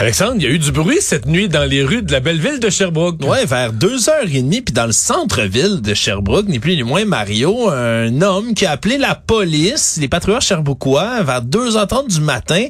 Alexandre, il y a eu du bruit cette nuit dans les rues de la belle ville de Sherbrooke. Ouais, vers 2h30, puis dans le centre-ville de Sherbrooke, ni plus ni moins Mario, un homme qui a appelé la police, les patrouilleurs sherbrookois, vers 2h30 du matin,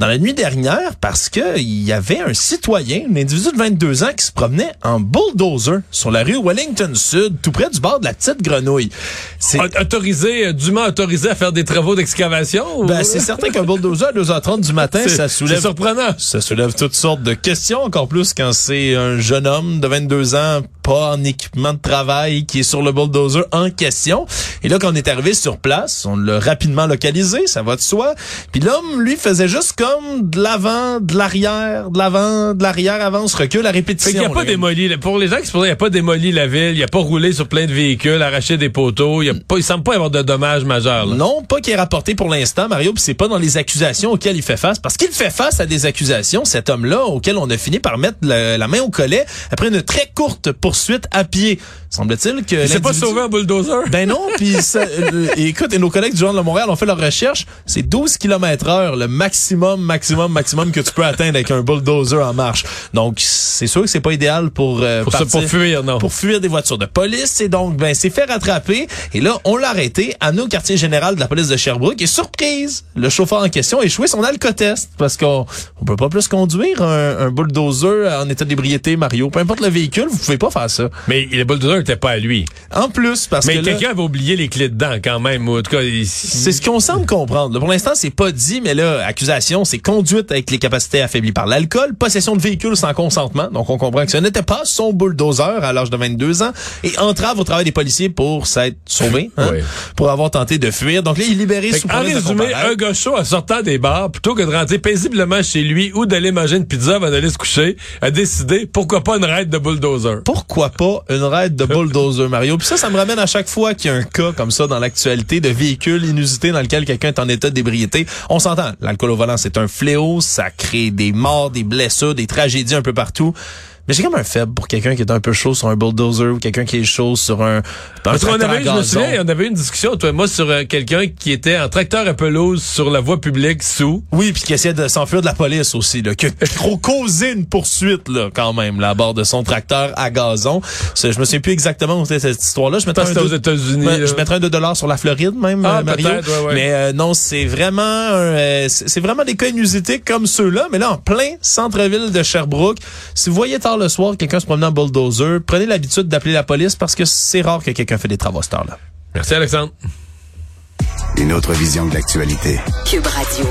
dans la nuit dernière, parce que il y avait un citoyen, un individu de 22 ans, qui se promenait en bulldozer sur la rue Wellington Sud, tout près du bord de la Petite Grenouille. C'est autorisé, euh, dûment autorisé à faire des travaux d'excavation? Ben, c'est certain qu'un bulldozer à 2h30 du matin, ça soulève... C'est surprenant. Ça soulève toutes sortes de questions, encore plus quand c'est un jeune homme de 22 ans, pas en équipement de travail, qui est sur le bulldozer en question. Et là, quand on est arrivé sur place, on l'a rapidement localisé, ça va de soi. Puis l'homme, lui, faisait juste comme de l'avant, de l'arrière, de l'avant, de l'arrière, avance, recule, la répétition. Fait qu'il n'y a pas démoli, pour les gens qui se posent, il a pas démoli la ville, il a pas roulé sur plein de véhicules, arraché des poteaux, il y a pas, il semble pas avoir de dommages majeurs. Là. Non, pas qui est rapporté pour l'instant, Mario, puis c'est pas dans les accusations auxquelles il fait face, parce qu'il fait face à des accusations, cet homme-là, auquel on a fini par mettre la main au collet après une très courte poursuite à pied. Semble-t-il que... Il s'est pas sauvé un bulldozer? Ben non, puis euh, écoute, et nos collègues du Journal de Montréal ont fait leur recherche, c'est 12 km heure, le maximum, maximum, maximum que tu peux atteindre avec un bulldozer en marche. Donc, c'est sûr que c'est pas idéal pour... Euh, pour, pour fuir, non. Pour fuir des voitures de police, et donc, ben, c'est fait rattraper, et là, on l'a arrêté à nos quartier général de la police de Sherbrooke, et surprise, le chauffeur en question a échoué son alcotest, parce qu'on on peut pas plus conduire un, bulldozer en état d'ébriété, Mario. Peu importe le véhicule, vous pouvez pas faire ça. Mais le bulldozer n'était pas à lui. En plus, parce que Mais quelqu'un avait oublié les clés dedans quand même. En tout cas, c'est ce qu'on semble comprendre. Pour l'instant, c'est pas dit, mais là, accusation, c'est conduite avec les capacités affaiblies par l'alcool, possession de véhicule sans consentement. Donc, on comprend que ce n'était pas son bulldozer à l'âge de 22 ans et entrave au travail des policiers pour s'être sauvé, hein, pour avoir tenté de fuir. Donc là, il est libéré sous En résumé, un gars chaud en sortant des bars, plutôt que de rentrer paisiblement chez lui ou d'aller pizza avant d'aller se coucher, a décidé pourquoi pas une raide de bulldozer? Pourquoi pas une raide de bulldozer, Mario? Puis ça, ça me ramène à chaque fois qu'il y a un cas comme ça dans l'actualité de véhicule inusité dans lequel quelqu'un est en état d'ébriété. On s'entend, l'alcool au volant, c'est un fléau, ça crée des morts, des blessures, des tragédies un peu partout. Mais j'ai comme un faible pour quelqu'un qui est un peu chaud sur un bulldozer ou quelqu'un qui est chaud sur un, un on avait, je me souviens, on avait une discussion, toi et moi, sur euh, quelqu'un qui était en tracteur à pelouse sur la voie publique sous. Oui, puis qui essayait de s'enfuir de la police aussi, là, qui a trop causé une poursuite, là, quand même, là, à bord de son tracteur à gazon. Je me souviens plus exactement où c'était cette histoire-là. Je mettrais un, aux États-Unis. Je mettrais un 2 dollars sur la Floride, même, ah, Mario. Ouais, ouais. Mais euh, non, c'est vraiment, euh, c'est vraiment des cas inusités comme ceux-là, mais là, en plein centre-ville de Sherbrooke. Si vous voyez tard le soir quelqu'un se promenant en bulldozer, prenez l'habitude d'appeler la police parce que c'est rare que quelqu'un fait des travaux à cette heure-là. Merci Alexandre. Une autre vision de l'actualité. Cube Radio.